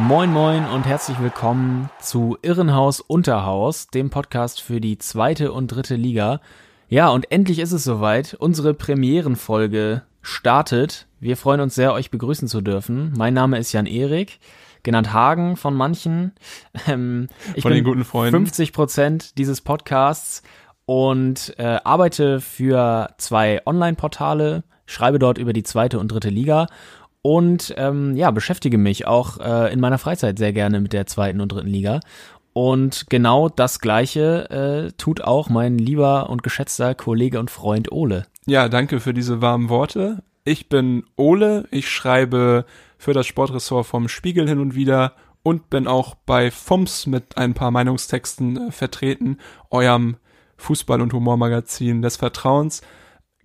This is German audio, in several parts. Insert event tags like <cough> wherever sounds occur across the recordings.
Moin moin und herzlich willkommen zu Irrenhaus Unterhaus, dem Podcast für die zweite und dritte Liga. Ja, und endlich ist es soweit. Unsere Premierenfolge startet. Wir freuen uns sehr, euch begrüßen zu dürfen. Mein Name ist Jan Erik, genannt Hagen von manchen. <laughs> Ähm, ich Von bin den guten Freunden. 50 Prozent dieses Podcasts und äh, arbeite für zwei Online-Portale, schreibe dort über die zweite und dritte Liga und ähm, ja, beschäftige mich auch äh, in meiner Freizeit sehr gerne mit der zweiten und dritten Liga. Und genau das Gleiche äh, tut auch mein lieber und geschätzter Kollege und Freund Ole. Ja, danke für diese warmen Worte. Ich bin Ole, ich schreibe für das Sportressort vom Spiegel hin und wieder und bin auch bei FOMS mit ein paar Meinungstexten äh, vertreten, eurem Fußball- und Humormagazin des Vertrauens.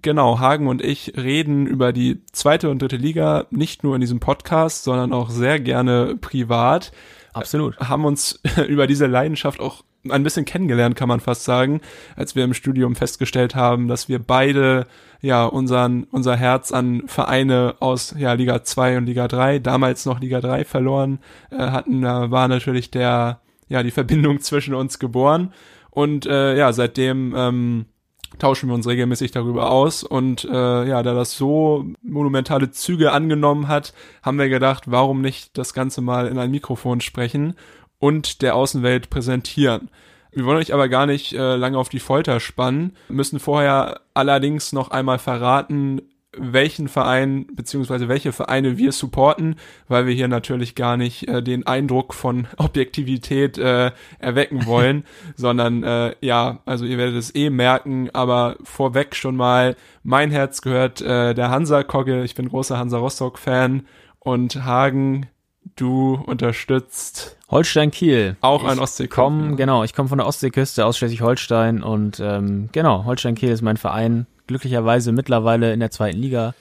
Genau, Hagen und ich reden über die zweite und dritte Liga, nicht nur in diesem Podcast, sondern auch sehr gerne privat. Absolut. Haben uns <laughs> über diese Leidenschaft auch ein bisschen kennengelernt, kann man fast sagen, als wir im Studium festgestellt haben, dass wir beide ja unseren unser Herz an Vereine aus ja Liga 2 und Liga 3, damals noch Liga 3 verloren äh, hatten, da war natürlich der ja die Verbindung <laughs> zwischen uns geboren und äh, ja, seitdem ähm, tauschen wir uns regelmäßig darüber aus und äh, ja, da das so monumentale Züge angenommen hat, haben wir gedacht, warum nicht das Ganze mal in ein Mikrofon sprechen und der Außenwelt präsentieren. Wir wollen euch aber gar nicht äh, lange auf die Folter spannen, müssen vorher allerdings noch einmal verraten, welchen Verein beziehungsweise welche Vereine wir supporten, weil wir hier natürlich gar nicht äh, den Eindruck von <laughs> Objektivität äh, erwecken <laughs> wollen, sondern äh, ja, also ihr werdet es eh merken, aber vorweg schon mal, mein Herz gehört äh, der Hansa Kogge, ich bin großer Hansa Rostock Fan und Hagen, du unterstützt Holstein Kiel. auch ein Ostsee komm, genau, ich komme von der Ostseeküste aus Schleswig-Holstein und ähm, genau, Holstein Kiel ist mein Verein. Glücklicherweise mittlerweile in der zweiten Liga.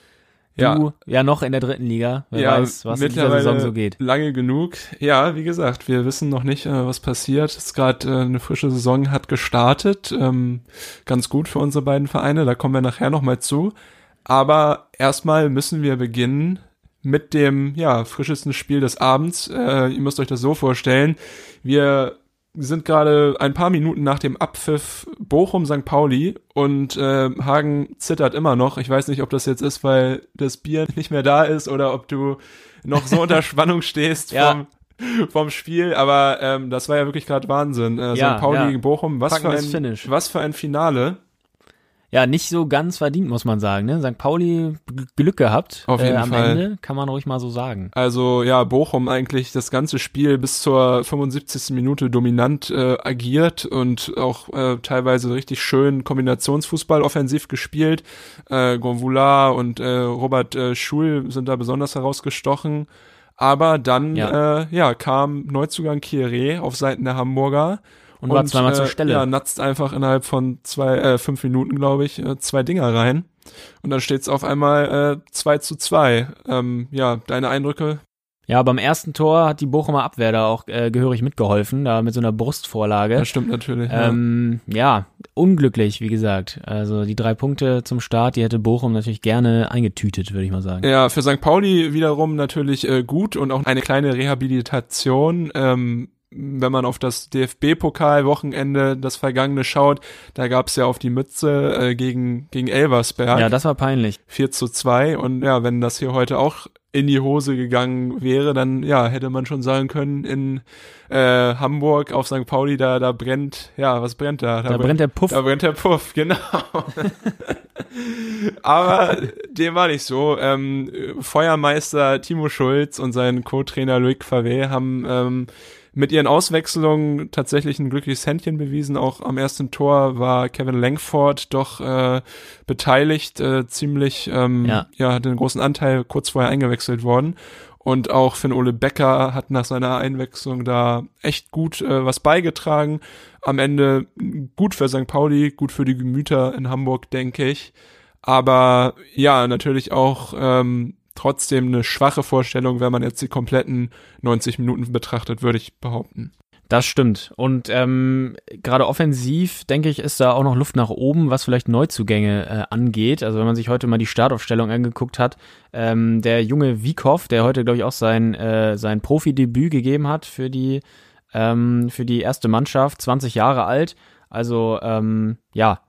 Du Ja. ja, noch in der dritten Liga. Wer ja, weiß, was in dieser mittlerweile Saison so geht. lange genug. Ja, wie gesagt, wir wissen noch nicht, äh, was passiert. Es ist gerade äh, eine frische Saison hat gestartet. Ähm, ganz gut für unsere beiden Vereine. Da kommen wir nachher noch mal zu. Aber erstmal müssen wir beginnen mit dem ja frischesten Spiel des Abends. Äh, ihr müsst euch das so vorstellen. Wir sind gerade ein paar Minuten nach dem Abpfiff Bochum St. Pauli und äh, Hagen zittert immer noch. Ich weiß nicht, ob das jetzt ist, weil das Bier nicht mehr da ist oder ob du noch so unter <laughs> Spannung stehst Ja. vom, vom Spiel. Aber ähm, das war ja wirklich gerade Wahnsinn. Äh, Ja, St. Pauli ja. gegen Bochum. Was für, ein, Finish. was für ein Finale. Ja, nicht so ganz verdient, muss man sagen. Ne? St. Pauli Glück gehabt. Auf jeden äh, am Fall. Ende, kann man ruhig mal so sagen. Also ja, Bochum eigentlich das ganze Spiel bis zur 75. Minute dominant äh, agiert und auch äh, teilweise richtig schön Kombinationsfußball offensiv gespielt. Äh, Gonvula und äh, Robert äh, Schul sind da besonders herausgestochen. Aber dann Ja. Äh, ja, kam Neuzugang Kieré auf Seiten der Hamburger. Und war zweimal zur Stelle. Ja, natzt einfach innerhalb von zwei, äh, fünf Minuten, glaube ich, äh, zwei Dinger rein. Und dann steht's auf einmal äh, 2 zu 2. Ähm, ja, deine Eindrücke? Ja, beim ersten Tor hat die Bochumer Abwehr da auch äh, gehörig mitgeholfen, da mit so einer Brustvorlage. Das stimmt natürlich. ja. Ähm, ja, unglücklich, wie gesagt. Also die drei Punkte zum Start, die hätte Bochum natürlich gerne eingetütet, würde ich mal sagen. Ja, für St. Pauli wiederum natürlich äh, gut und auch eine kleine Rehabilitation. Ähm, wenn man auf das DFB-Pokal-Wochenende, das vergangene schaut, da gab's ja auf die Mütze äh, gegen, gegen Elversberg. Ja, das war peinlich. 4 zu 2 und ja, wenn das hier heute auch in die Hose gegangen wäre, dann ja, hätte man schon sagen können, in äh, Hamburg auf St. Pauli, da, da brennt, ja, was brennt da? Da brennt der Puff. Da brennt der Puff, <laughs> genau. Aber dem war nicht so. Ähm, Feuermeister Timo Schulz und sein Co-Trainer Loic Favé haben ähm, mit ihren Auswechslungen tatsächlich ein glückliches Händchen bewiesen. Auch am ersten Tor war Kevin Langford doch äh, beteiligt, äh, ziemlich, ähm, Ja. ja. hatte einen großen Anteil kurz vorher eingewechselt worden. Und auch Finn Ole Becker hat nach seiner Einwechslung da echt gut äh, was beigetragen. Am Ende gut für St. Pauli, gut für die Gemüter in Hamburg, denke ich. Aber ja, natürlich auch ähm, trotzdem eine schwache Vorstellung, wenn man jetzt die kompletten 90 Minuten betrachtet, würde ich behaupten. Das stimmt. Und ähm, gerade offensiv, denke ich, ist da auch noch Luft nach oben, was vielleicht Neuzugänge äh, angeht. Also wenn man sich heute mal die Startaufstellung angeguckt hat, ähm, der junge Wiekow, der heute, glaube ich, auch sein, äh, sein Profidebüt gegeben hat für die, ähm, für die erste Mannschaft, 20 Jahre alt. Also ähm, ja,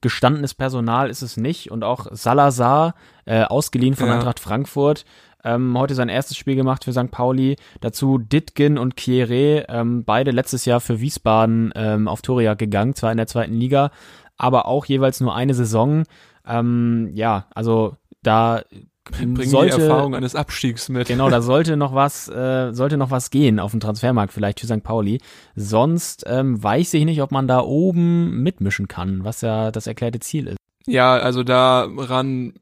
gestandenes Personal ist es nicht. Und auch Salazar, äh, ausgeliehen von Ja. Eintracht Frankfurt, ähm, heute sein erstes Spiel gemacht für St. Pauli. Dazu Ditgen und Kieré, ähm, beide letztes Jahr für Wiesbaden ähm, auf Toria gegangen, zwar in der zweiten Liga, aber auch jeweils nur eine Saison. Ähm, ja, also da Bringen die sollte, Erfahrung eines Abstiegs mit. Genau, da <laughs> sollte noch was, äh, sollte noch was gehen auf dem Transfermarkt vielleicht für St. Pauli. Sonst ähm, weiß ich nicht, ob man da oben mitmischen kann, was ja das erklärte Ziel ist. Ja, also daran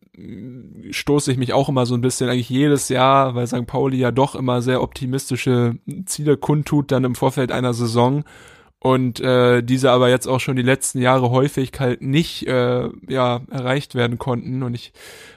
stoße ich mich auch immer so ein bisschen eigentlich jedes Jahr, weil St. Pauli ja doch immer sehr optimistische Ziele kundtut dann im Vorfeld einer Saison und äh, diese aber jetzt auch schon die letzten Jahre häufig halt nicht äh, ja erreicht werden konnten und ich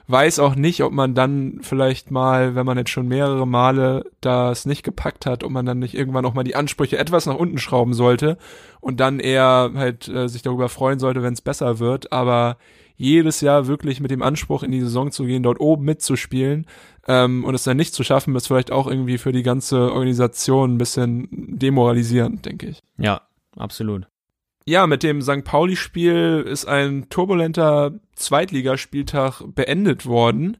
weiß auch nicht, ob man dann vielleicht mal, wenn man jetzt schon mehrere Male das nicht gepackt hat, ob man dann nicht irgendwann auch mal die Ansprüche etwas nach unten schrauben sollte und dann eher halt äh, sich darüber freuen sollte, wenn es besser wird, aber jedes Jahr wirklich mit dem Anspruch in die Saison zu gehen, dort oben mitzuspielen ähm, und es dann nicht zu schaffen, ist vielleicht auch irgendwie für die ganze Organisation ein bisschen demoralisierend, denke ich. Ja, absolut. Ja, mit dem St. Pauli-Spiel ist ein turbulenter Zweitligaspieltag beendet worden.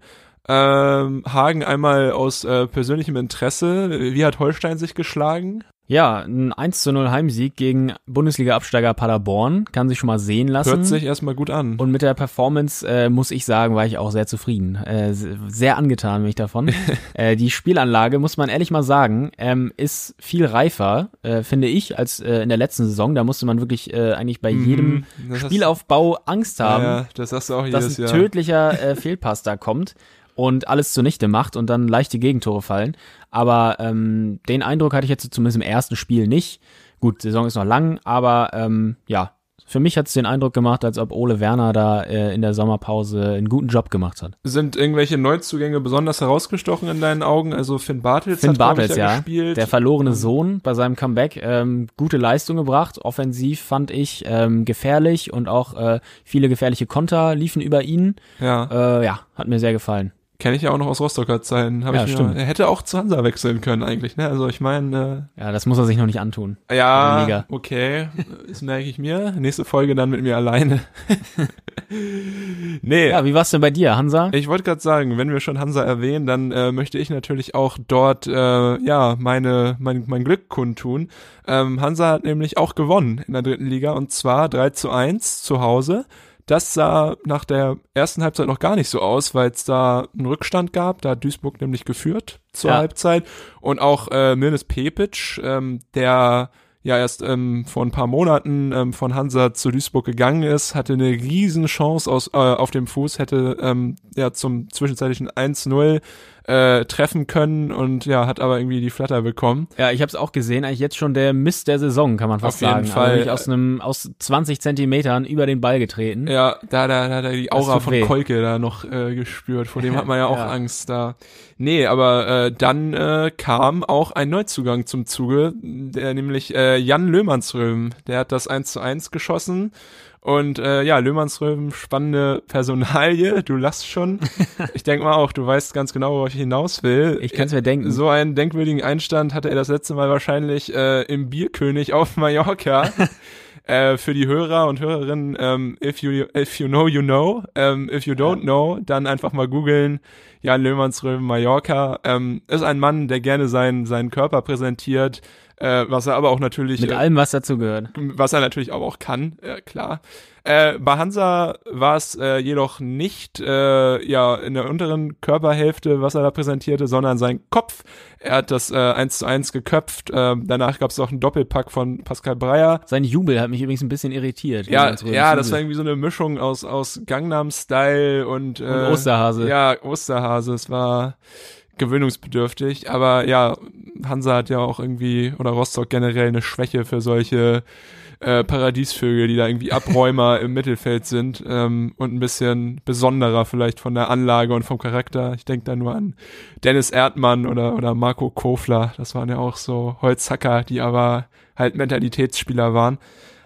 Ähm, Hagen einmal aus äh, persönlichem Interesse. Wie hat Holstein sich geschlagen? Ja, ein 1 zu 0 Heimsieg gegen Bundesliga-Absteiger Paderborn kann sich schon mal sehen lassen. Hört sich erstmal gut an. Und mit der Performance, äh, muss ich sagen, war ich auch sehr zufrieden. Äh, sehr angetan bin ich davon. <laughs> äh, die Spielanlage, muss man ehrlich mal sagen, ähm, ist viel reifer, äh, finde ich, als äh, in der letzten Saison. Da musste man wirklich äh, eigentlich bei jedem Mhm, das hast- Spielaufbau Angst haben, Ja, das auch dass jedes ein tödlicher äh, Fehlpass da kommt und alles zunichte macht und dann leichte Gegentore fallen. Aber ähm, den Eindruck hatte ich jetzt zumindest im ersten Spiel nicht. Gut, Saison ist noch lang, aber ähm, ja, für mich hat es den Eindruck gemacht, als ob Ole Werner da äh, in der Sommerpause einen guten Job gemacht hat. Sind irgendwelche Neuzugänge besonders herausgestochen in deinen Augen? Also Finn Bartels Finn hat, Bartels, ich, ja, gespielt. der verlorene Sohn bei seinem Comeback, ähm, gute Leistung gebracht, offensiv fand ich ähm, gefährlich und auch äh, viele gefährliche Konter liefen über ihn. ja, Äh, ja, hat mir sehr gefallen. Kenne ich ja auch noch aus Rostocker Zeiten. Hab Ja, ich mir, stimmt. er hätte auch zu Hansa wechseln können eigentlich. Ne? Also ich meine, Ja, das muss er sich noch nicht antun. äh, ja, Liga. okay, das merke ich mir. Nächste Folge dann mit mir alleine. <laughs> nee, Ja, wie war's denn bei dir, Hansa? Ich wollte gerade sagen, wenn wir schon Hansa erwähnen, dann äh, möchte ich natürlich auch dort äh, ja meine mein, mein Glück kundtun. Ähm, Hansa hat nämlich auch gewonnen in der dritten Liga und zwar 3 zu 1 zu Hause. Das sah nach der ersten Halbzeit noch gar nicht so aus, weil es da einen Rückstand gab. Da hat Duisburg nämlich geführt zur Ja. Halbzeit. Und auch äh, Mirnes Pepic, ähm, der ja erst ähm, vor ein paar Monaten ähm, von Hansa zu Duisburg gegangen ist, hatte eine riesen Chance aus, äh, auf dem Fuß, hätte ähm, ja zum zwischenzeitlichen 1-0 äh, treffen können und ja, hat aber irgendwie die Flatter bekommen. Ja, ich habe es auch gesehen. Eigentlich jetzt schon der Mist der Saison, kann man fast Auf jeden sagen. Fall. Also aus einem aus 20 Zentimetern über den Ball getreten. Ja, da, da, da, da die Aura von weh. Kolke da noch äh, gespürt. Vor dem hat man ja auch <laughs> Ja. Angst da. Nee, aber äh, dann äh, kam auch ein Neuzugang zum Zuge, der nämlich äh, Jan Löhmannsröhm. Der hat das 1 zu 1 geschossen. Und äh, ja, Löhmannsröhm, spannende Personalie, du lachst schon. <laughs> Ich denke mal auch, du weißt ganz genau, worauf ich hinaus will. Ich kann's mir denken. So einen denkwürdigen Einstand hatte er das letzte Mal wahrscheinlich äh, im Bierkönig auf Mallorca. <laughs> äh, für die Hörer und Hörerinnen, ähm, if you if you know, you know. Ähm, if you don't know, dann einfach mal googeln. Jan Löhmannsröhm, Mallorca. Ähm, ist ein Mann, der gerne seinen seinen Körper präsentiert, äh, was er aber auch natürlich Mit äh, allem, was dazu gehört. was er natürlich aber auch kann, äh, klar. Äh, bei Hansa war es äh, jedoch nicht äh, ja in der unteren Körperhälfte, was er da präsentierte, sondern sein Kopf. Er hat das äh, 1 zu 1 geköpft. Äh, danach gab es auch einen Doppelpack von Pascal Breyer. Sein Jubel hat mich übrigens ein bisschen irritiert. Ja, Löhmannsröhms ja, das war irgendwie so eine Mischung aus aus Gangnam Style und, äh, Und Osterhase. Ja, Osterhase. Es war gewöhnungsbedürftig. Aber ja, Hansa hat ja auch irgendwie, oder Rostock generell eine Schwäche für solche äh, Paradiesvögel, die da irgendwie Abräumer <laughs> im Mittelfeld sind ähm, und ein bisschen besonderer vielleicht von der Anlage und vom Charakter. Ich denke da nur an Dennis Erdmann oder, oder Marco Kofler. Das waren ja auch so Holzhacker, die aber halt Mentalitätsspieler waren.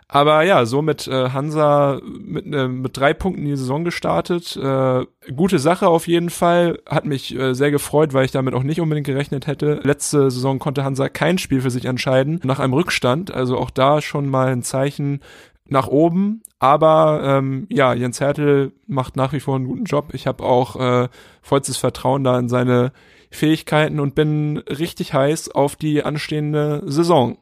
Aber ja, so mit äh, Hansa mit, äh, mit drei Punkten in die Saison gestartet. Äh, gute Sache auf jeden Fall. Hat mich äh, sehr gefreut, weil ich damit auch nicht unbedingt gerechnet hätte. Letzte Saison konnte Hansa kein Spiel für sich entscheiden nach einem Rückstand. Also auch da schon mal ein Zeichen nach oben. Aber ähm, ja, Jens Hertel macht nach wie vor einen guten Job. Ich habe auch äh, vollstes Vertrauen da in seine Fähigkeiten und bin richtig heiß auf die anstehende Saison.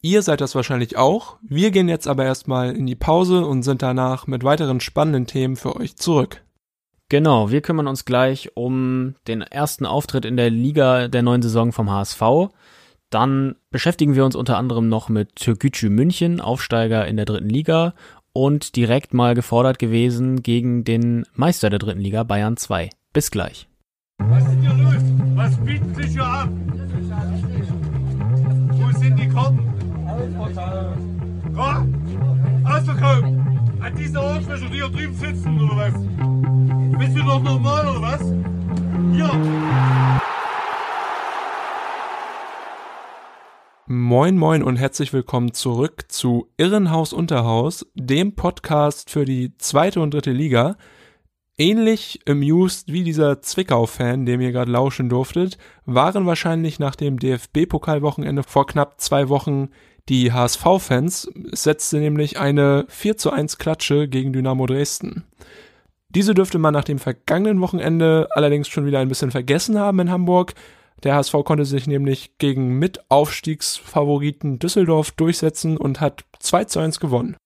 Ihr seid das wahrscheinlich auch. Wir gehen jetzt aber erstmal in die Pause und sind danach mit weiteren spannenden Themen für euch zurück. Genau, wir kümmern uns gleich um den ersten Auftritt in der Liga der neuen Saison vom HSV. Dann beschäftigen wir uns unter anderem noch mit Türkgücü München, Aufsteiger in der dritten Liga und direkt mal gefordert gewesen gegen den Meister der dritten Liga Bayern 2. Bis gleich. Was ist hier los? Was bieten sich hier ab? Wo sind die Karten? Ja, ausverkauft. An diese Arschlöcher, die hier drüben sitzen, oder was? Bist du noch normal, oder was? Hier. Moin moin und herzlich willkommen zurück zu Irrenhaus Unterhaus, dem Podcast für die zweite und dritte Liga. Ähnlich amused wie dieser Zwickau-Fan, dem ihr gerade lauschen durftet, waren wahrscheinlich nach dem DFB-Pokalwochenende vor knapp zwei Wochen die HSV-Fans. Setzte nämlich eine 4 zu 1 Klatsche gegen Dynamo Dresden. Diese dürfte man nach dem vergangenen Wochenende allerdings schon wieder ein bisschen vergessen haben in Hamburg. Der HSV konnte sich nämlich gegen Mitaufstiegsfavoriten Düsseldorf durchsetzen und hat 2 zu 1 gewonnen.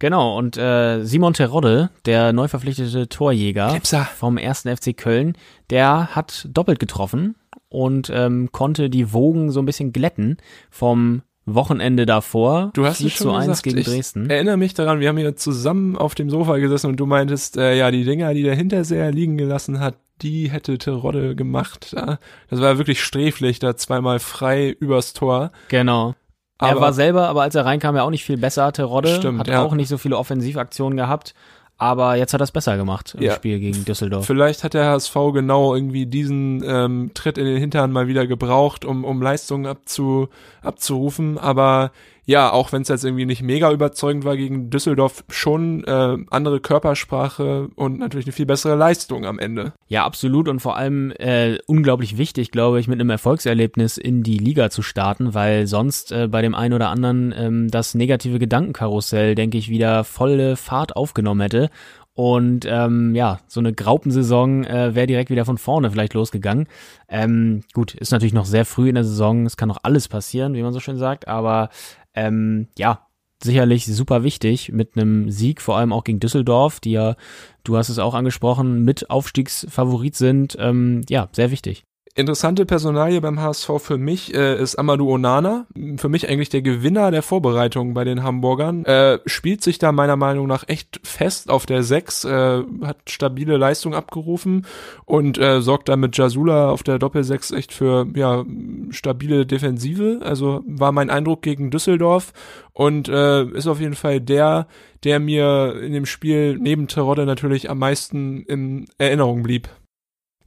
Genau, und äh, Simon Terodde, der neu verpflichtete Torjäger Klepser. vom 1. FC Köln, der hat doppelt getroffen und ähm, konnte die Wogen so ein bisschen glätten vom Wochenende davor. Du hast 4 es schon zu 1 gesagt. gegen ich Dresden. erinnere mich daran, wir haben hier zusammen auf dem Sofa gesessen und du meintest, äh, ja, die Dinger, die der Hinterseher liegen gelassen hat, die hätte Terodde gemacht. Ja? Das war wirklich sträflich, da zweimal frei übers Tor. Genau. er Aber- war selber, aber als er reinkam, ja auch nicht viel besser. Terodde Stimmt, hat ja. auch nicht so viele Offensivaktionen gehabt. Aber jetzt hat er es besser gemacht im Ja. Spiel gegen Düsseldorf. Vielleicht hat der HSV genau irgendwie diesen ähm, Tritt in den Hintern mal wieder gebraucht, um, um Leistungen abzu, abzurufen. Aber ja, auch wenn es jetzt irgendwie nicht mega überzeugend war gegen Düsseldorf, schon äh, andere Körpersprache und natürlich eine viel bessere Leistung am Ende. Ja, absolut und vor allem äh, unglaublich wichtig, glaube ich, mit einem Erfolgserlebnis in die Liga zu starten, weil sonst äh, bei dem einen oder anderen ähm, das negative Gedankenkarussell, denke ich, wieder volle Fahrt aufgenommen hätte. Und ähm, ja, so eine Graupensaison äh, wäre direkt wieder von vorne vielleicht losgegangen. Ähm, gut, ist natürlich noch sehr früh in der Saison, es kann noch alles passieren, wie man so schön sagt, aber ähm, ja, sicherlich super wichtig mit einem Sieg, vor allem auch gegen Düsseldorf, die ja, du hast es auch angesprochen, mit Aufstiegsfavorit sind. Ähm, ja, sehr wichtig. Interessante Personalie beim HSV für mich äh, ist Amadou Onana. Für mich eigentlich der Gewinner der Vorbereitung bei den Hamburgern. Äh, spielt sich da meiner Meinung nach echt fest auf der 6, äh, hat stabile Leistung abgerufen und äh, sorgt da mit Jasula auf der Doppel-6 echt für ja, stabile Defensive. Also war mein Eindruck gegen Düsseldorf und äh, ist auf jeden Fall der, der mir in dem Spiel neben Terodde natürlich am meisten in Erinnerung blieb.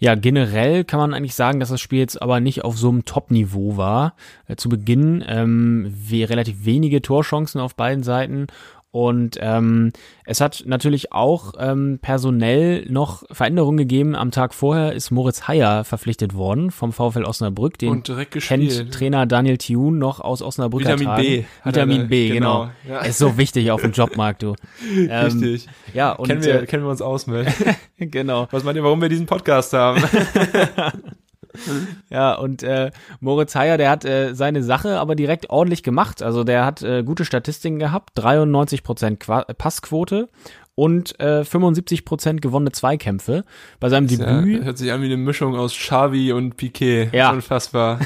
Ja, generell kann man eigentlich sagen, dass das Spiel jetzt aber nicht auf so einem Top-Niveau war. Äh, zu Beginn ähm, we relativ wenige Torchancen auf beiden Seiten. Und ähm, es hat natürlich auch ähm, personell noch Veränderungen gegeben. Am Tag vorher ist Moritz Heyer verpflichtet worden vom VfL Osnabrück. Den Und direkt kennt gespielt. Trainer Daniel Thun noch aus Osnabrück. Vitamin B hat er Vitamin B, genau. genau, ja. Ist so wichtig auf dem Jobmarkt, du. <laughs> Ähm, Richtig. Ja, und kennen, wir, äh, kennen wir uns aus mit. <laughs> genau. Was meint ihr, warum wir diesen Podcast haben? <laughs> <laughs> Ja, und äh, Moritz Heyer, der hat äh, seine Sache aber direkt ordentlich gemacht. Also der hat äh, gute Statistiken gehabt, 93% Qua Passquote und äh, 75% gewonnene Zweikämpfe. Bei seinem Ja, Debüt hört sich an wie eine Mischung aus Xavi und Piquet. Ja. Unfassbar.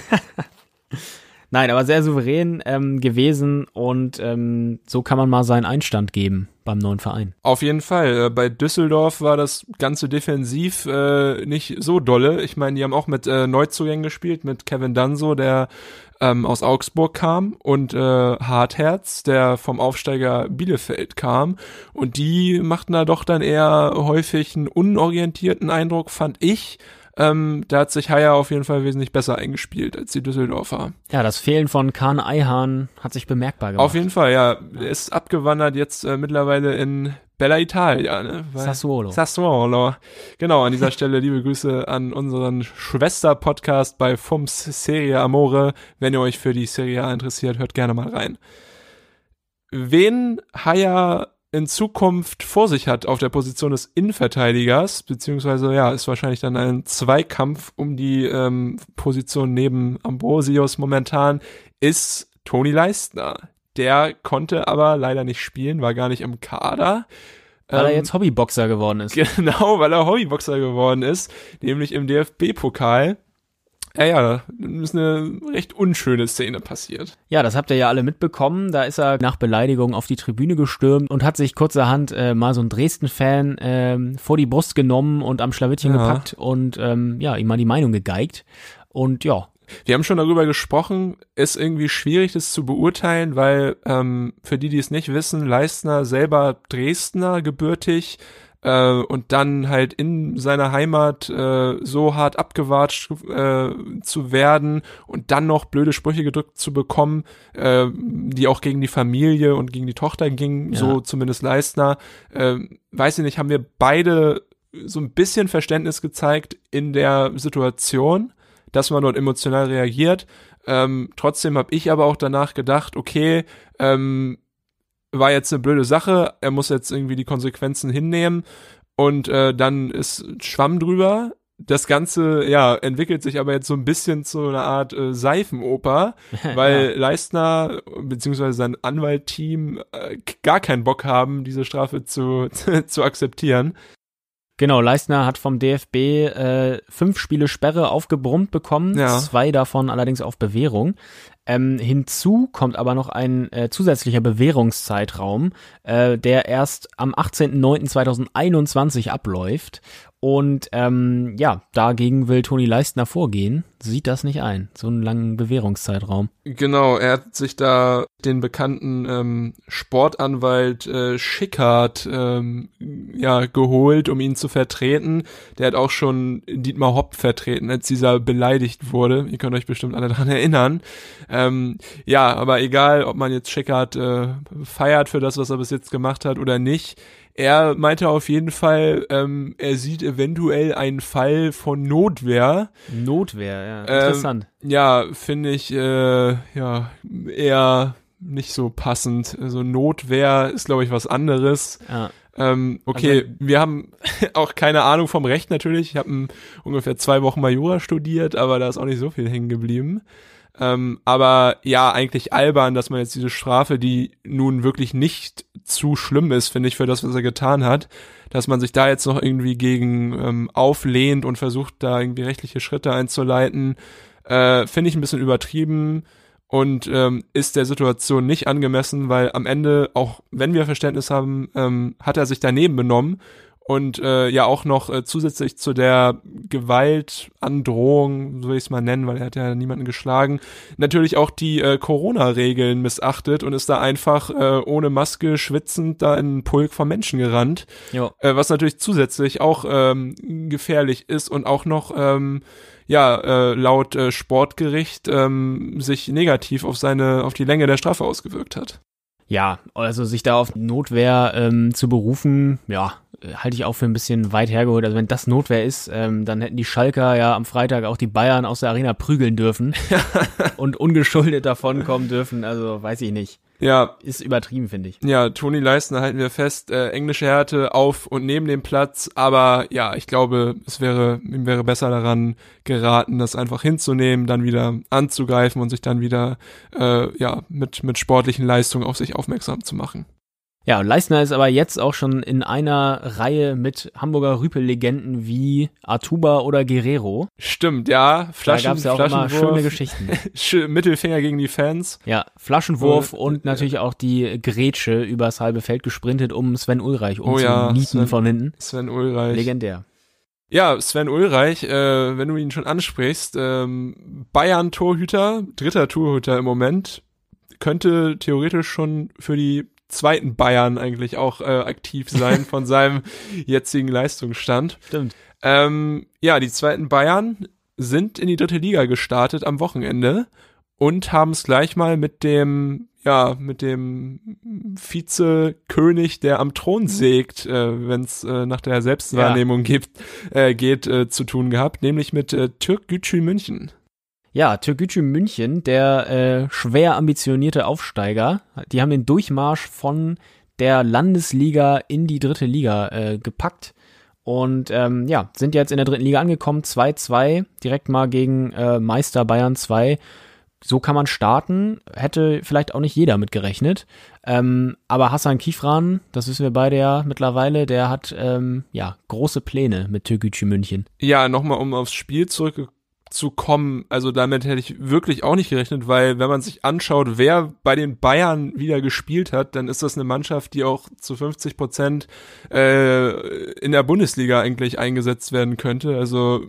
<laughs> Nein, aber sehr souverän ähm, gewesen und ähm, so kann man mal seinen Einstand geben beim neuen Verein. Auf jeden Fall. Äh, Bei Düsseldorf war das Ganze defensiv äh, nicht so dolle. Ich meine, die haben auch mit äh, Neuzugängen gespielt, mit Kevin Danso, der ähm, aus Augsburg kam, und äh, Hartherz, der vom Aufsteiger Bielefeld kam. Und die machten da doch dann eher häufig einen unorientierten Eindruck, fand ich. Ähm, da hat sich Haier auf jeden Fall wesentlich besser eingespielt als die Düsseldorfer. Ja, das Fehlen von Kahn Eihahn hat sich bemerkbar gemacht. Auf jeden Fall, ja. Er ist abgewandert jetzt äh, mittlerweile in Bella Italia, ne? Weil- Sassuolo. Sassuolo. Genau, an dieser Stelle liebe Grüße an unseren Schwester-Podcast bei FUMS Serie Amore. Wenn ihr euch für die Serie A interessiert, hört gerne mal rein. Wen Haya in Zukunft vor sich hat auf der Position des Innenverteidigers, beziehungsweise ja, ist wahrscheinlich dann ein Zweikampf um die ähm, Position neben Ambrosius momentan, ist Toni Leistner. Der konnte aber leider nicht spielen, war gar nicht im Kader. Weil er Ähm, jetzt Hobbyboxer geworden ist. <laughs> Genau, weil er Hobbyboxer geworden ist, nämlich im DFB-Pokal. Ja, ja, da ist eine recht unschöne Szene passiert. Ja, das habt ihr ja alle mitbekommen. Da ist er nach Beleidigung auf die Tribüne gestürmt und hat sich kurzerhand äh, mal so einen Dresden-Fan ähm, vor die Brust genommen und am Schlawittchen Ja. gepackt und ähm, ja, ihm mal die Meinung gegeigt. Und ja, Wir haben schon darüber gesprochen, ist irgendwie schwierig, das zu beurteilen, weil ähm, für die, die es nicht wissen, Leistner selber Dresdner gebürtig äh, und dann halt in seiner Heimat äh, so hart abgewatscht äh, zu werden und dann noch blöde Sprüche gedrückt zu bekommen, äh, die auch gegen die Familie und gegen die Tochter gingen, Ja. so zumindest Leistner. Äh, weiß ich nicht, haben wir beide so ein bisschen Verständnis gezeigt in der Situation, dass man dort emotional reagiert. Ähm, trotzdem habe ich aber auch danach gedacht, okay, ähm, war jetzt eine blöde Sache, er muss jetzt irgendwie die Konsequenzen hinnehmen und äh, dann ist Schwamm drüber. Das Ganze, ja, entwickelt sich aber jetzt so ein bisschen zu einer Art äh, Seifenoper, <laughs> weil Leistner bzw. sein Anwaltteam äh, gar keinen Bock haben, diese Strafe zu, <laughs> zu akzeptieren. Genau, Leistner hat vom DFB äh, fünf Spiele Sperre aufgebrummt bekommen, Ja. zwei davon allerdings auf Bewährung. Ähm, hinzu kommt aber noch ein äh, zusätzlicher Bewährungszeitraum, äh, der erst am 18.09.2021 abläuft. Und ähm, ja, dagegen will Toni Leistner vorgehen. Sieht das nicht ein, so einen langen Bewährungszeitraum. Genau, er hat sich da den bekannten ähm, Sportanwalt äh, Schickhardt ähm, ja, geholt, um ihn zu vertreten. Der hat auch schon Dietmar Hopp vertreten, als dieser beleidigt wurde. Ihr könnt euch bestimmt alle daran erinnern. Ähm, ja, aber egal, ob man jetzt Schickhardt äh, feiert für das, was er bis jetzt gemacht hat oder nicht. Er meinte auf jeden Fall, ähm, er sieht eventuell einen Fall von Notwehr. Notwehr, ja. Ähm, Interessant. Ja, finde ich äh, ja eher nicht so passend. Also Notwehr ist, glaube ich, was anderes. ja. Ähm, okay, Also- wir haben <laughs> auch keine Ahnung vom Recht natürlich. Ich habe ungefähr zwei Wochen mal Jura studiert, aber da ist auch nicht so viel hängen geblieben. Ähm, aber ja, eigentlich albern, dass man jetzt diese Strafe, die nun wirklich nicht zu schlimm ist, finde ich, für das, was er getan hat, dass man sich da jetzt noch irgendwie gegen ähm, auflehnt und versucht, da irgendwie rechtliche Schritte einzuleiten, äh, finde ich ein bisschen übertrieben und ähm, ist der Situation nicht angemessen, weil am Ende, auch wenn wir Verständnis haben, ähm, hat er sich daneben benommen und äh, ja auch noch äh, zusätzlich zu der Gewaltandrohung, so will ich es mal nennen, weil er hat ja niemanden geschlagen, natürlich auch die äh, Corona-Regeln missachtet und ist da einfach äh, ohne Maske schwitzend da in einen Pulk von Menschen gerannt, Jo. äh, was natürlich zusätzlich auch ähm, gefährlich ist und auch noch ähm, ja äh, laut äh, Sportgericht ähm, sich negativ auf seine auf die Länge der Strafe ausgewirkt hat. Ja, also sich da auf Notwehr ähm, zu berufen, ja, halte ich auch für ein bisschen weit hergeholt. Also wenn das Notwehr ist, ähm, dann hätten die Schalker ja am Freitag auch die Bayern aus der Arena prügeln dürfen <laughs> und ungeschuldet davonkommen dürfen. Also weiß ich nicht. Ja, Ist übertrieben, finde ich. ja, Toni Leistner halten wir fest, äh, englische Härte auf und neben dem Platz, aber ja, ich glaube, es wäre ihm wäre besser daran geraten, das einfach hinzunehmen, dann wieder anzugreifen und sich dann wieder äh, ja mit mit sportlichen Leistungen auf sich aufmerksam zu machen. Ja, Leistner ist aber jetzt auch schon in einer Reihe mit Hamburger Rüpel-Legenden wie Artuba oder Guerrero. Stimmt, ja. Flaschen, da gab's ja auch immer Flaschenwurf, schöne Geschichten. <laughs> Mittelfinger gegen die Fans. Ja, Flaschenwurf Äh, und natürlich auch die Grätsche übers halbe Feld gesprintet, um Sven Ulreich Oh ja, umzunieten Sven- von hinten. Sven Ulreich. Legendär. Ja, Sven Ulreich, äh, wenn du ihn schon ansprichst, ähm, Bayern-Torhüter, dritter Torhüter im Moment, könnte theoretisch schon für die zweiten Bayern eigentlich auch äh, aktiv sein von <laughs> seinem jetzigen Leistungsstand. Stimmt. Ähm, ja, die zweiten Bayern sind in die dritte Liga gestartet am Wochenende und haben es gleich mal mit dem, ja, mit dem Vizekönig, der am Thron sägt, äh, wenn es äh, nach der Selbstwahrnehmung gibt, äh, geht, äh, zu tun gehabt, nämlich mit äh, Türk Gücü München. Ja, Türkgücü München, der äh, schwer ambitionierte Aufsteiger, die haben den Durchmarsch von der Landesliga in die dritte Liga äh, gepackt und ähm, ja, sind jetzt in der dritten Liga angekommen, 2-2, direkt mal gegen äh, Meister Bayern 2. So kann man starten, hätte vielleicht auch nicht jeder mitgerechnet. Ähm, aber Hassan Kifran, das wissen wir beide ja mittlerweile, der hat ähm, ja große Pläne mit Türkgücü München. Ja, nochmal, um aufs Spiel zurückzukommen, also damit hätte ich wirklich auch nicht gerechnet, weil wenn man sich anschaut, wer bei den Bayern wieder gespielt hat, dann ist das eine Mannschaft, die auch zu 50 Prozent äh, in der Bundesliga eigentlich eingesetzt werden könnte. Also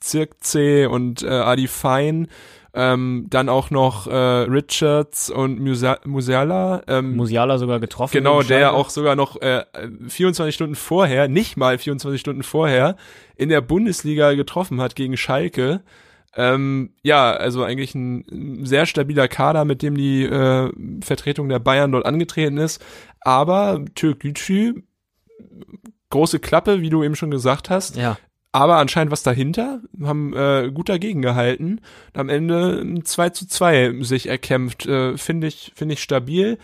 Zirkzee und äh, Adi Fein, ähm, dann auch noch äh, Richards und Musa Musiala. Ähm, Musiala sogar getroffen. Genau, der Schalke. auch sogar noch äh, 24 Stunden vorher, nicht mal 24 Stunden vorher, in der Bundesliga getroffen hat gegen Schalke. Ähm, ja, also eigentlich ein sehr stabiler Kader, mit dem die äh, Vertretung der Bayern dort angetreten ist. Aber Türk Gücü, große Klappe, wie du eben schon gesagt hast, Ja, aber anscheinend was dahinter, haben äh, gut dagegen gehalten am Ende ein 2 zu 2 sich erkämpft. Äh, Finde ich, finde ich stabil.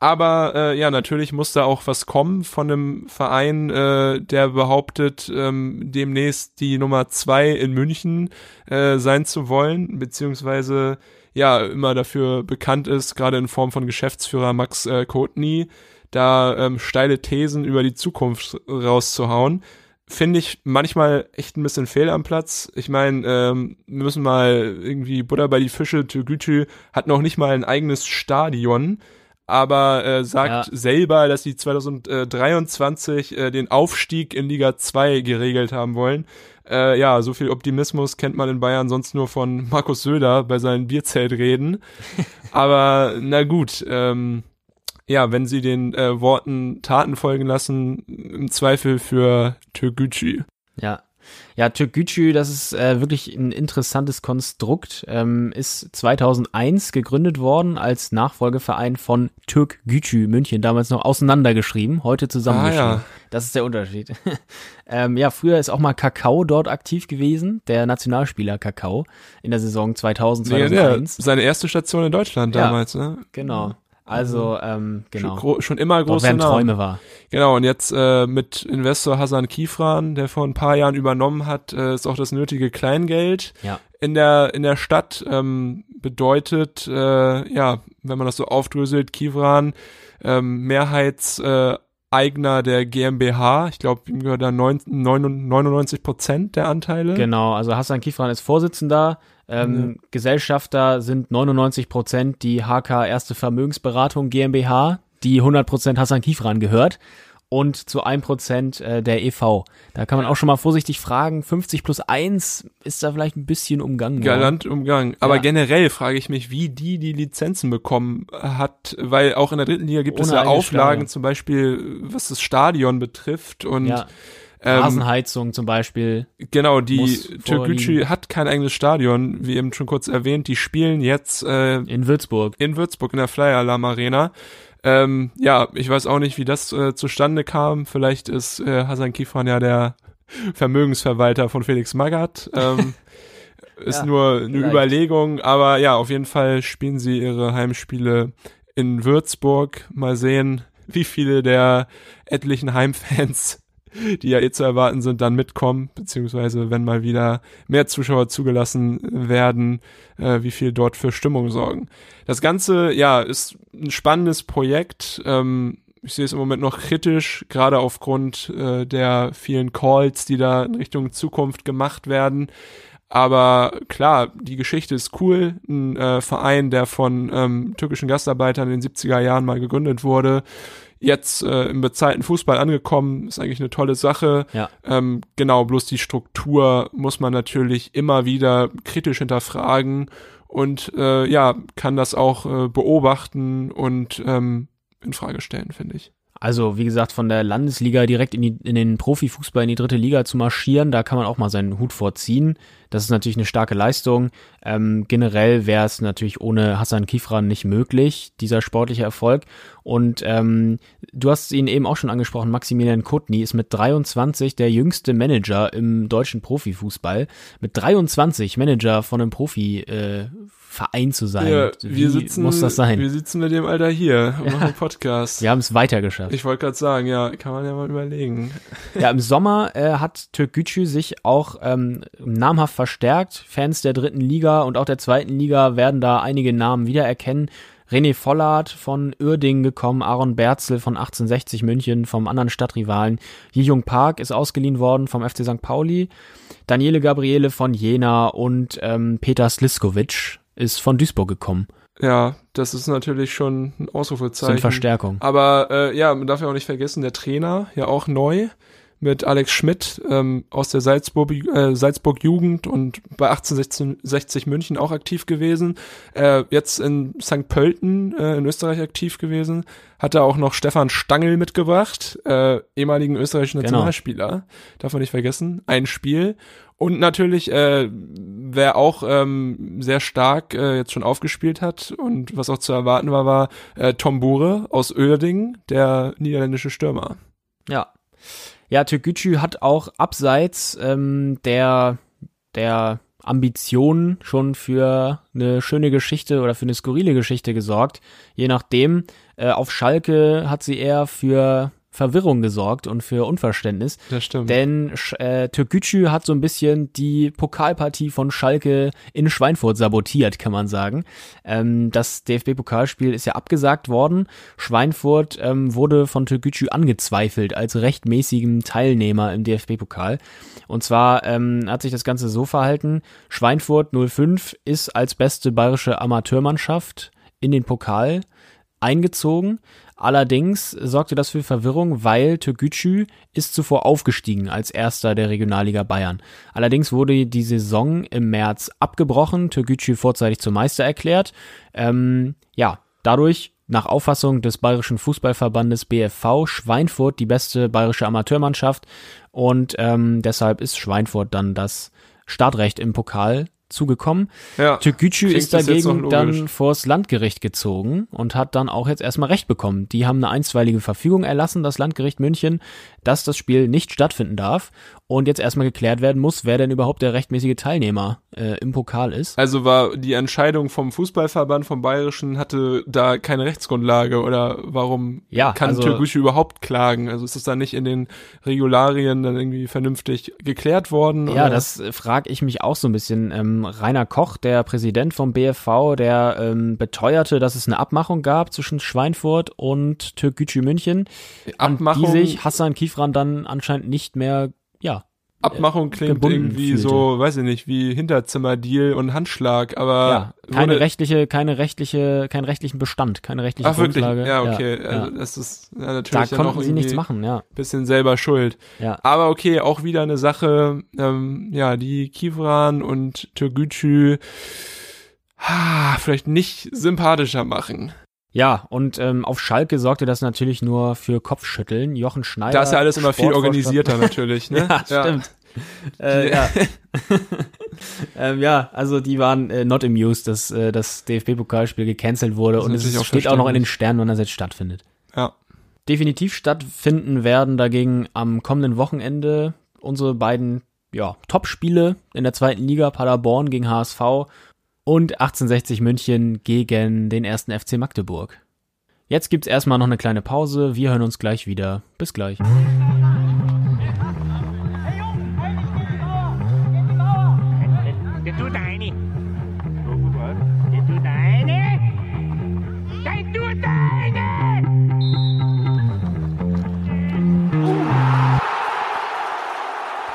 Aber äh, ja, natürlich muss da auch was kommen von einem Verein, äh, der behauptet, ähm, demnächst die Nummer zwei in München äh, sein zu wollen, beziehungsweise ja immer dafür bekannt ist, gerade in Form von Geschäftsführer Max äh, Kotny, da ähm, steile Thesen über die Zukunft rauszuhauen finde ich manchmal echt ein bisschen fehl am Platz. Ich meine, ähm, wir müssen mal irgendwie Butter bei die Fische. Türgücü hat noch nicht mal ein eigenes Stadion, aber äh, sagt Ja. selber, dass sie 2023 äh, den Aufstieg in Liga 2 geregelt haben wollen. Äh, ja, so viel Optimismus kennt man in Bayern sonst nur von Markus Söder bei seinen Bierzeltreden. <laughs> aber na gut, ähm, ja, wenn sie den äh, Worten Taten folgen lassen, im Zweifel für Türgücü. ja. Ja, Türkgücü, das ist äh, wirklich ein interessantes Konstrukt, ähm, ist 2001 gegründet worden als Nachfolgeverein von Türkgücü München, damals noch auseinandergeschrieben, heute zusammengeschrieben. Ah, ja. Das ist der Unterschied. <laughs> ähm, ja, früher ist auch mal Kakao dort aktiv gewesen, der Nationalspieler Kakao in der Saison 2000, Nee, der, 2001. seine erste Station in Deutschland Ja. damals, ne? Genau. Also, ähm, Schon, genau. gro schon immer Dort große werden Namen. Träume war. Genau, und jetzt äh, mit Investor Hasan Kifran, der vor ein paar Jahren übernommen hat, äh, ist auch das nötige Kleingeld Ja. in der in der Stadt ähm, bedeutet, äh, ja, wenn man das so aufdröselt, Kifran ähm, Mehrheits äh, Eigner der GmbH, ich glaube, ihm gehört da 9, 99 Prozent der Anteile. Genau, also Hassan Kifran ist Vorsitzender. Ähm, Gesellschafter sind 99 Prozent die HK Erste Vermögensberatung GmbH, die 100 Prozent Hassan Kifran gehört. Und zu 1 Prozent äh, der EV. Da kann man auch schon mal vorsichtig fragen, 50 plus 1 ist da vielleicht ein bisschen umgangen. Galant Umgang. Aber Ja. generell frage ich mich, wie die die Lizenzen bekommen hat, weil auch in der dritten Liga gibt es Ohne ja eigenes Auflagen, Stadion. zum Beispiel was das Stadion betrifft und Ja, ähm, Rasenheizung zum Beispiel. genau, die Türkgücü hat kein eigenes Stadion, wie eben schon kurz erwähnt, die spielen jetzt äh, In Würzburg. in Würzburg in der Flyer Alarm Arena. Ähm, ja, ich weiß auch nicht, wie das äh, zustande kam. Vielleicht ist äh, Hasan Kifran ja der Vermögensverwalter von Felix Magath. Ähm, <laughs> ist Ja, nur eine vielleicht. Überlegung, aber ja, auf jeden Fall spielen sie ihre Heimspiele in Würzburg. Mal sehen, wie viele der etlichen Heimfans, die ja eh zu erwarten sind, dann mitkommen, beziehungsweise wenn mal wieder mehr Zuschauer zugelassen werden, äh, wie viel dort für Stimmung sorgen. Das Ganze, ja, ist ein spannendes Projekt. Ähm, ich sehe es im Moment noch kritisch, gerade aufgrund äh, der vielen Calls, die da in Richtung Zukunft gemacht werden. Aber klar, die Geschichte ist cool. Ein äh, Verein, der von ähm, türkischen Gastarbeitern in den 70er Jahren mal gegründet wurde, jetzt äh, im bezahlten Fußball angekommen, ist eigentlich eine tolle Sache. Ja. Ähm, genau, bloß die Struktur muss man natürlich immer wieder kritisch hinterfragen und äh, ja, kann das auch äh, beobachten und ähm, in Frage stellen, finde ich. Also, wie gesagt, von der Landesliga direkt in, die, in den Profifußball in die dritte Liga zu marschieren, da kann man auch mal seinen Hut vorziehen. Das ist natürlich eine starke Leistung. Ähm, generell wäre es natürlich ohne Hassan Kifran nicht möglich, dieser sportliche Erfolg. Und ähm, du hast ihn eben auch schon angesprochen, Maximilian Kutny ist mit 23 der jüngste Manager im deutschen Profifußball. Mit 23 Manager von einem Profi. Äh, zu sein. Ja, Wie wir sitzen, muss das sein? Wir sitzen mit dem Alter hier und machen einen Podcast. Wir haben es weitergeschafft. Ich wollte gerade sagen, ja, kann man ja mal überlegen. Ja, im Sommer äh, hat Türkgücü sich auch ähm, namhaft verstärkt. Fans der dritten Liga und auch der zweiten Liga werden da einige Namen wiedererkennen. René Vollard von Uerdingen gekommen, Aaron Berzel von 1860 München, vom anderen Stadtrivalen. Jijung Park ist ausgeliehen worden vom FC St. Pauli. Daniele Gabriele von Jena und ähm, Peter Sliskovic ist von Duisburg gekommen. Ja, das ist natürlich schon ein Ausrufezeichen. eine Verstärkung. Aber äh, ja, man darf ja auch nicht vergessen, der Trainer, ja auch neu, mit Alex Schmidt ähm, aus der Salzburg, äh, Salzburg Jugend und bei 1860 München auch aktiv gewesen. Äh, jetzt in St. Pölten äh, in Österreich aktiv gewesen. Hat er auch noch Stefan Stangl mitgebracht, äh, ehemaligen österreichischen Genau. Nationalspieler. Darf man nicht vergessen. Ein Spiel. Und natürlich, äh, wer auch ähm, sehr stark äh, jetzt schon aufgespielt hat und was auch zu erwarten war, war äh, Tom Bure aus Uerdingen, der niederländische Stürmer. Ja. Ja, Türkgücü hat auch abseits ähm, der, der Ambitionen schon für eine schöne Geschichte oder für eine skurrile Geschichte gesorgt. Je nachdem, äh, auf Schalke hat sie eher für Verwirrung gesorgt und für Unverständnis. Das stimmt. Denn äh, Türkgücü hat so ein bisschen die Pokalpartie von Schalke in Schweinfurt sabotiert, kann man sagen. Ähm, das DFB-Pokalspiel ist ja abgesagt worden. Schweinfurt ähm, wurde von Türkgücü angezweifelt als rechtmäßigem Teilnehmer im DFB-Pokal. Und zwar ähm, hat sich das Ganze so verhalten. Schweinfurt 05 ist als beste bayerische Amateurmannschaft in den Pokal eingezogen. Allerdings sorgte das für Verwirrung, weil Türkgücü ist zuvor aufgestiegen als erster der Regionalliga Bayern. Allerdings wurde die Saison im März abgebrochen, Türkgücü vorzeitig zum Meister erklärt. Ähm, ja, dadurch nach Auffassung des Bayerischen Fußballverbandes BFV Schweinfurt die beste bayerische Amateurmannschaft und ähm, deshalb ist Schweinfurt dann das Startrecht im Pokal zugekommen. ja. Türkgücü ist dagegen dann vors Landgericht gezogen und hat dann auch jetzt erstmal Recht bekommen. Die haben eine einstweilige Verfügung erlassen, das Landgericht München, dass das Spiel nicht stattfinden darf und jetzt erstmal geklärt werden muss, wer denn überhaupt der rechtmäßige Teilnehmer äh, im Pokal ist. Also war die Entscheidung vom Fußballverband vom Bayerischen hatte da keine Rechtsgrundlage oder warum Ja, kann also- Türkgücü überhaupt klagen? Also ist es dann nicht in den Regularien dann irgendwie vernünftig geklärt worden? Ja, oder? das frage ich mich auch so ein bisschen. Ähm, Rainer Koch, der Präsident vom BFV, der ähm, beteuerte, dass es eine Abmachung gab zwischen Schweinfurt und Türkgücü München, Abmachung, an die sich Hassan Kifran dann anscheinend nicht mehr, ja, Abmachung klingt gebunden irgendwie fühlte. so, weiß ich nicht, wie Hinterzimmerdeal und Handschlag, aber ja, keine rechtliche, keine rechtliche, keinen rechtlichen Bestand, keine rechtliche Ach wirklich? Grundlage. Ja, okay. Ja, Also das ist ja, Da natürlich auch konnten sie nichts machen, ja. bisschen selber schuld. Ja. Aber okay, auch wieder eine Sache, ähm, ja, die Kivran und Türgücü ah, vielleicht nicht sympathischer machen. Ja, und ähm, auf Schalke sorgte das natürlich nur für Kopfschütteln. Jochen Schneider. Da ist ja alles immer viel organisierter natürlich, ne? <laughs> Ja, stimmt. Äh, ja. <laughs> ähm, ja, also die waren äh, not amused, dass äh, das DFB-Pokalspiel gecancelt wurde Das und es auch steht auch noch in den. Sternen, wann das jetzt stattfindet. Ja. Definitiv stattfinden werden dagegen am kommenden Wochenende unsere beiden ja, Top-Spiele in der zweiten Liga, Paderborn gegen HSV und 1860 München gegen den ersten FC Magdeburg. Jetzt gibt's erstmal noch eine kleine Pause. Wir hören uns gleich wieder. Bis gleich.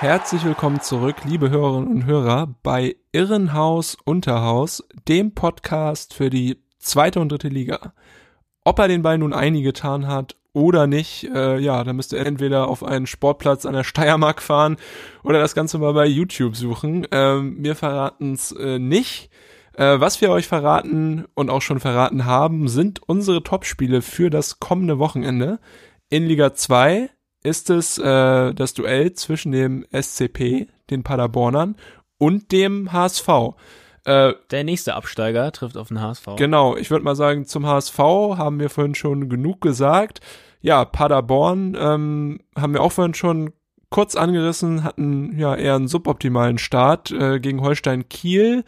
Herzlich willkommen zurück, liebe Hörerinnen und Hörer, bei Irrenhaus Unterhaus, dem Podcast für die zweite und dritte Liga. Ob er den Ball nun eingetan hat oder nicht, äh, ja, da müsst ihr entweder auf einen Sportplatz an der Steiermark fahren oder das Ganze mal bei YouTube suchen. Ähm, wir verraten es äh, nicht. Äh, was wir euch verraten und auch schon verraten haben, sind unsere Topspiele für das kommende Wochenende. In Liga 2 ist es äh, das Duell zwischen dem SCP, den Paderbornern, und dem HSV. Äh, Der nächste Absteiger trifft auf den HSV. Genau, ich würde mal sagen, zum HSV haben wir vorhin schon genug gesagt. Ja, Paderborn ähm, haben wir auch vorhin schon kurz angerissen, hatten ja eher einen suboptimalen Start äh, gegen Holstein Kiel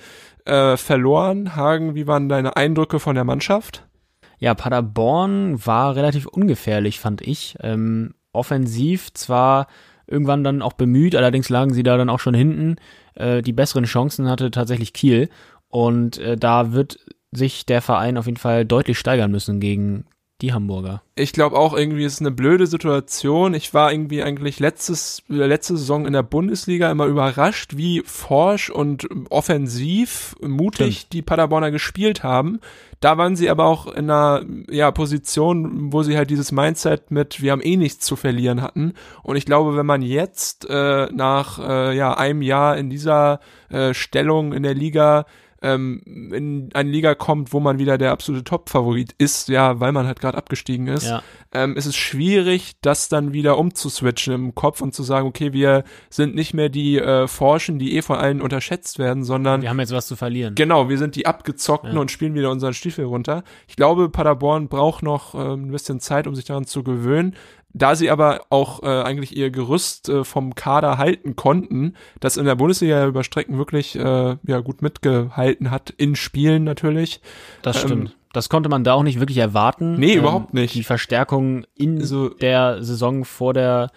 äh, verloren. Hagen, wie waren deine Eindrücke von der Mannschaft? Ja, Paderborn war relativ ungefährlich, fand ich. Ähm, offensiv zwar irgendwann dann auch bemüht, allerdings lagen sie da dann auch schon hinten. Äh, die besseren Chancen hatte tatsächlich Kiel. Und äh, da wird sich der Verein auf jeden Fall deutlich steigern müssen gegen die Hamburger. Ich glaube auch irgendwie ist es eine blöde Situation. Ich war irgendwie eigentlich letztes letzte Saison in der Bundesliga immer überrascht, wie forsch und offensiv mutig Stimmt. die Paderborner gespielt haben. Da waren sie aber auch in einer ja, Position, wo sie halt dieses Mindset mit wir haben eh nichts zu verlieren hatten. Und ich glaube, wenn man jetzt äh, nach äh, ja, einem Jahr in dieser äh, Stellung in der Liga ähm, in eine Liga kommt, wo man wieder der absolute Top-Favorit ist, ja, weil man halt gerade abgestiegen ist, Ja. ähm, ist es schwierig, das dann wieder umzuswitchen im Kopf und zu sagen, okay, wir sind nicht mehr die äh, Forschen, die eh von allen unterschätzt werden, sondern Wir haben jetzt was zu verlieren. Genau, wir sind die Abgezockten Ja. und spielen wieder unseren Stiefel runter. Ich glaube, Paderborn braucht noch ähm, ein bisschen Zeit, um sich daran zu gewöhnen. Da sie aber auch äh, eigentlich ihr Gerüst äh, vom Kader halten konnten, das in der Bundesliga über Strecken wirklich äh, ja gut mitgehalten hat, in Spielen natürlich. Das Ähm, stimmt. Das konnte man da auch nicht wirklich erwarten. Ähm, Nee, überhaupt nicht. Die Verstärkung in Also- der Saison vor der,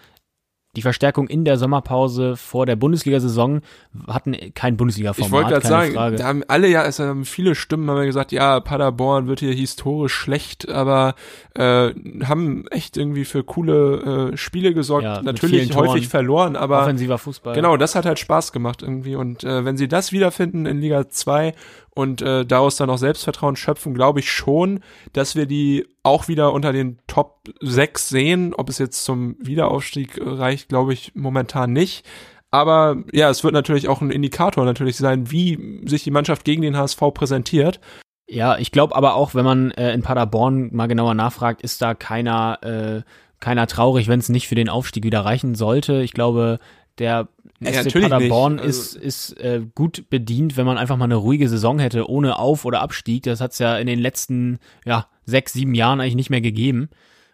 die Verstärkung in der Sommerpause vor der Bundesliga-Saison hatten kein Bundesliga-Format, Ich wollte gerade sagen, Frage. da haben alle ja, es haben viele Stimmen haben ja gesagt, ja, Paderborn wird hier historisch schlecht, aber äh, haben echt irgendwie für coole äh, Spiele gesorgt. Ja, Natürlich vielen Toren. häufig verloren, aber Offensiver Fußball. Genau, das hat halt Spaß gemacht irgendwie. Und äh, wenn sie das wiederfinden in Liga 2 und äh, daraus dann auch Selbstvertrauen schöpfen, glaube ich schon, dass wir die auch wieder unter den Top 6 sehen. Ob es jetzt zum Wiederaufstieg äh, reicht, glaube ich momentan nicht. Aber ja, es wird natürlich auch ein Indikator natürlich sein, wie sich die Mannschaft gegen den HSV präsentiert. Ja, ich glaube aber auch, wenn man äh, in Paderborn mal genauer nachfragt, ist da keiner, äh, keiner traurig, wenn es nicht für den Aufstieg wieder reichen sollte. Ich glaube, der Ja, SC natürlich Paderborn nicht. Also- ist, ist äh, gut bedient, wenn man einfach mal eine ruhige Saison hätte, ohne Auf- oder Abstieg. Das hat es ja in den letzten ja, sechs, sieben Jahren eigentlich nicht mehr gegeben.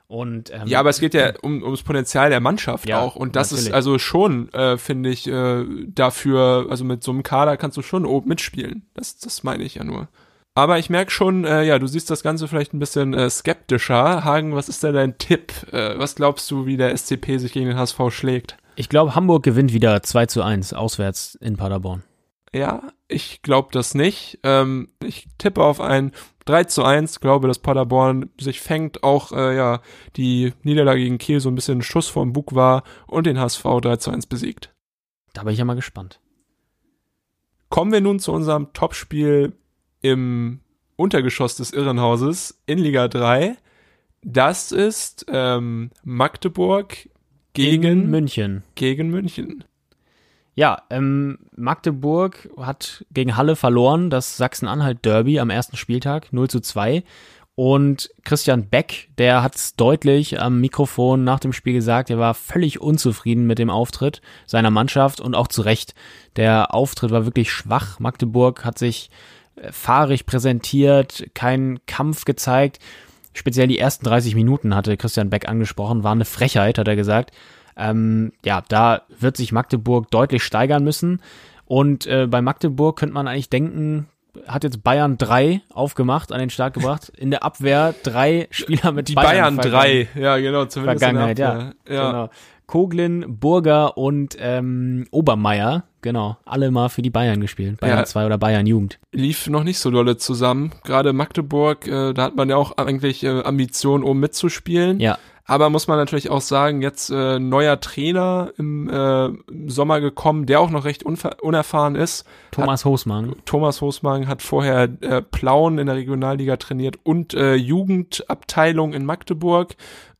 Und ähm, Ja, aber es geht ja um, ums Potenzial der Mannschaft Ja, auch. Und das ist natürlich. also schon, äh, finde ich, äh, dafür, also mit so einem Kader kannst du schon oben mitspielen. Das, das meine ich ja nur. Aber ich merke schon, äh, ja, du siehst das Ganze vielleicht ein bisschen äh, skeptischer. Hagen, was ist denn dein Tipp? Äh, was glaubst du, wie der SCP sich gegen den HSV schlägt? Ich glaube, Hamburg gewinnt wieder 2 zu 1 auswärts in Paderborn. Ja, ich glaube das nicht. Ähm, ich tippe auf ein 3 zu 1, glaube, dass Paderborn sich fängt, auch äh, ja, die Niederlage gegen Kiel so ein bisschen ein Schuss vom Bug war und den HSV 3 zu 1 besiegt. Da bin ich ja mal gespannt. Kommen wir nun zu unserem Topspiel im Untergeschoss des Irrenhauses in Liga 3. Das ist ähm, Magdeburg In gegen, München. gegen München. Ja, ähm, Magdeburg hat gegen Halle verloren, das Sachsen-Anhalt-Derby am ersten Spieltag, 0 zu 2. Und Christian Beck, der hat es deutlich am Mikrofon nach dem Spiel gesagt, er war völlig unzufrieden mit dem Auftritt seiner Mannschaft und auch zu Recht. Der Auftritt war wirklich schwach. Magdeburg hat sich äh, fahrig präsentiert, keinen Kampf gezeigt. Speziell die ersten 30 Minuten hatte Christian Beck angesprochen, war eine Frechheit, hat er gesagt. Ähm, ja, da wird sich Magdeburg deutlich steigern müssen. Und äh, bei Magdeburg könnte man eigentlich denken, hat jetzt Bayern drei aufgemacht, an den Start gebracht. In der Abwehr drei Spieler mit Die Bayern, Vergangen- 3, ja genau, zumindest Vergangenheit, in der ja. Ja. Genau. Koglin, Burger und ähm, Obermeier, genau, alle mal für die Bayern gespielt. Bayern Ja. 2 oder Bayern Jugend. lief noch nicht so dolle zusammen. Gerade Magdeburg, äh, da hat man ja auch eigentlich äh, Ambitionen, um mitzuspielen. Ja, Aber muss man natürlich auch sagen, jetzt äh, neuer Trainer im äh, Sommer gekommen, der auch noch recht unerfahren ist. Thomas hat, Hosmann. Thomas Hosmann hat vorher äh, Plauen in der Regionalliga trainiert und äh, Jugendabteilung in Magdeburg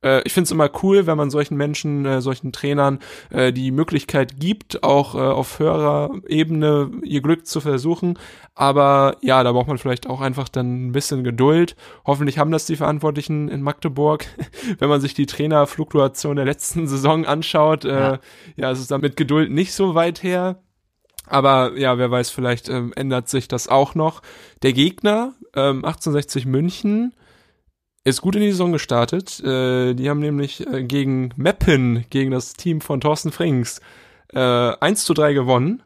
äh, ich finde es immer cool, wenn man solchen Menschen, äh, solchen Trainern äh, die Möglichkeit gibt, auch äh, auf höherer Ebene ihr Glück zu versuchen. Aber ja, da braucht man vielleicht auch einfach dann ein bisschen Geduld. Hoffentlich haben das die Verantwortlichen in Magdeburg. <laughs> wenn man sich die Trainerfluktuation der letzten <laughs> Saison anschaut, äh, ja. ja, es ist dann mit Geduld nicht so weit her. Aber ja, wer weiß, vielleicht ähm, ändert sich das auch noch. Der Gegner, ähm, 1860 München, ist gut in die Saison gestartet. Äh, die haben nämlich äh, gegen Meppen, gegen das Team von Thorsten Frings, äh, 1 zu 3 gewonnen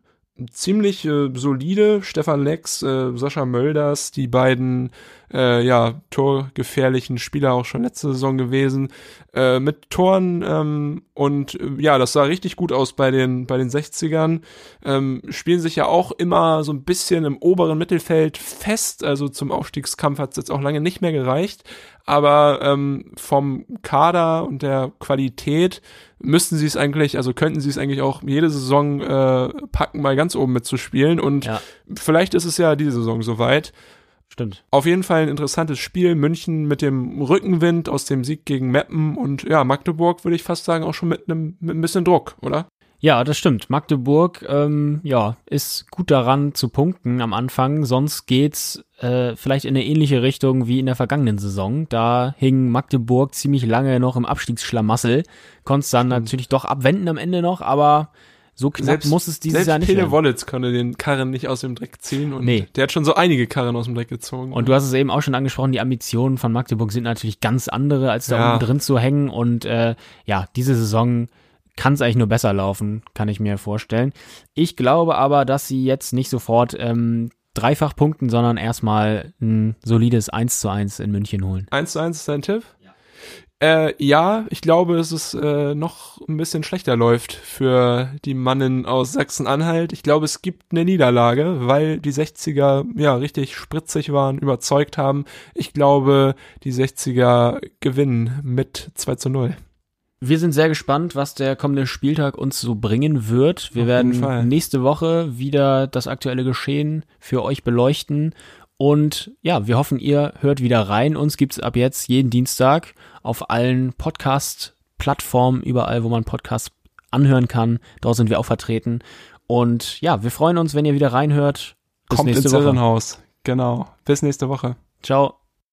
ziemlich äh, solide. Stefan Lex, äh, Sascha Mölders, die beiden äh, ja torgefährlichen Spieler auch schon letzte Saison gewesen äh, mit Toren ähm, und äh, ja, das sah richtig gut aus bei den bei den 60ern. Ähm, spielen sich ja auch immer so ein bisschen im oberen Mittelfeld fest, also zum Aufstiegskampf hat es jetzt auch lange nicht mehr gereicht, aber ähm, vom Kader und der Qualität müssten sie es eigentlich, also könnten sie es eigentlich auch jede Saison äh, packen, mal ganz oben mitzuspielen. Und ja. vielleicht ist es ja diese Saison soweit. Stimmt. Auf jeden Fall ein interessantes Spiel. München mit dem Rückenwind aus dem Sieg gegen Meppen und ja, Magdeburg würde ich fast sagen auch schon mit einem mit ein bisschen Druck, oder? Ja, das stimmt. Magdeburg, ähm, ja, ist gut daran zu punkten am Anfang. Sonst geht's äh, vielleicht in eine ähnliche Richtung wie in der vergangenen Saison. Da hing Magdeburg ziemlich lange noch im Abstiegsschlamassel. Konnt's dann natürlich doch abwenden am Ende noch, aber so knapp selbst, muss es dieses Jahr nicht Pele Wollitz konnte den Karren nicht aus dem Dreck ziehen und nee. der hat schon so einige Karren aus dem Dreck gezogen. Und du hast es eben auch schon angesprochen, die Ambitionen von Magdeburg sind natürlich ganz andere, als da ja. oben drin zu hängen und äh, ja, diese Saison kann es eigentlich nur besser laufen, kann ich mir vorstellen. Ich glaube aber, dass sie jetzt nicht sofort ähm, dreifach punkten, sondern erstmal ein solides 1 zu 1 in München holen. 1 zu 1 ist dein Tipp? Ja. Äh, ja, ich glaube, dass es äh, noch ein bisschen schlechter läuft für die Mannen aus Sachsen-Anhalt. Ich glaube, es gibt eine Niederlage, weil die 60er ja richtig spritzig waren, überzeugt haben. Ich glaube, die 60er gewinnen mit 2 zu 0. Wir sind sehr gespannt, was der kommende Spieltag uns so bringen wird. Wir Auf werden nächste Woche wieder das aktuelle Geschehen für euch beleuchten. Und ja, wir hoffen, ihr hört wieder rein. Uns gibt's ab jetzt jeden Dienstag auf allen Podcast-Plattformen, überall, wo man Podcasts anhören kann. Dort sind wir auch vertreten. Und ja, wir freuen uns, wenn ihr wieder reinhört. Bis Kommt nächste ins Woche. Irrenhaus. Genau. Bis nächste Woche. Ciao.